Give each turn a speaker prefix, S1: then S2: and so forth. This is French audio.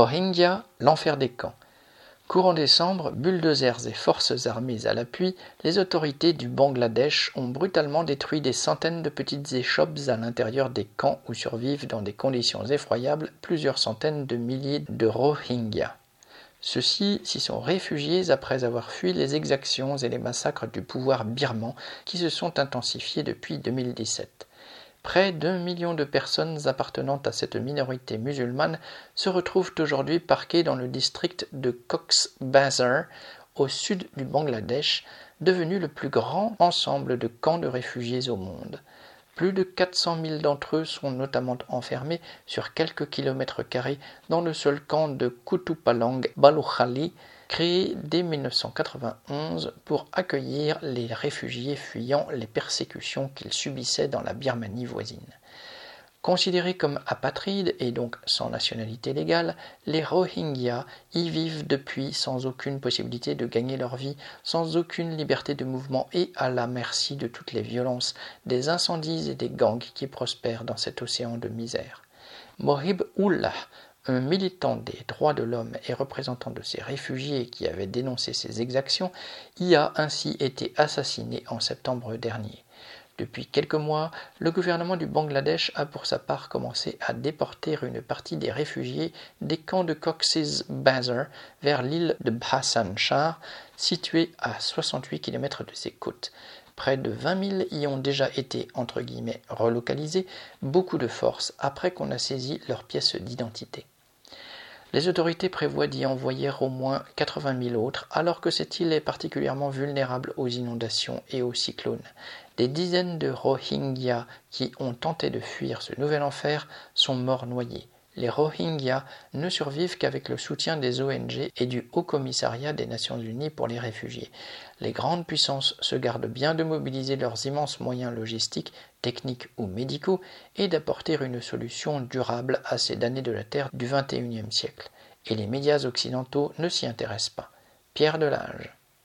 S1: Rohingya, l'enfer des camps. Courant décembre, bulldozers et forces armées à l'appui, les autorités du Bangladesh ont brutalement détruit des centaines de petites échoppes à l'intérieur des camps où survivent dans des conditions effroyables plusieurs centaines de milliers de Rohingyas. Ceux-ci s'y sont réfugiés après avoir fui les exactions et les massacres du pouvoir birman qui se sont intensifiés depuis 2017. Près d'un million de personnes appartenant à cette minorité musulmane se retrouvent aujourd'hui parquées dans le district de Cox's Bazar, au sud du Bangladesh, devenu le plus grand ensemble de camps de réfugiés au monde. Plus de 400 000 d'entre eux sont notamment enfermés sur quelques kilomètres carrés dans le seul camp de Kutupalang Balukhali, créé dès 1991 pour accueillir les réfugiés fuyant les persécutions qu'ils subissaient dans la Birmanie voisine. Considérés comme apatrides et donc sans nationalité légale, les Rohingyas y vivent depuis sans aucune possibilité de gagner leur vie, sans aucune liberté de mouvement et à la merci de toutes les violences, des incendies et des gangs qui prospèrent dans cet océan de misère. Mohib Ullah, un militant des droits de l'homme et représentant de ces réfugiés qui avait dénoncé ces exactions, y a ainsi été assassiné en septembre dernier. Depuis quelques mois, le gouvernement du Bangladesh a pour sa part commencé à déporter une partie des réfugiés des camps de Cox's Bazar vers l'île de Bhasan Char, située à 68 km de ses côtes. Près de 20 000 y ont déjà été entre guillemets relocalisés, beaucoup de force après qu'on a saisi leurs pièces d'identité. Les autorités prévoient d'y envoyer au moins 80 000 autres, alors que cette île est particulièrement vulnérable aux inondations et aux cyclones. Des dizaines de Rohingyas qui ont tenté de fuir ce nouvel enfer sont morts noyés. Les Rohingyas ne survivent qu'avec le soutien des ONG et du Haut Commissariat des Nations Unies pour les réfugiés. Les grandes puissances se gardent bien de mobiliser leurs immenses moyens logistiques, techniques ou médicaux et d'apporter une solution durable à ces damnés de la Terre du XXIe siècle. Et les médias occidentaux ne s'y intéressent pas. Pierre Delage.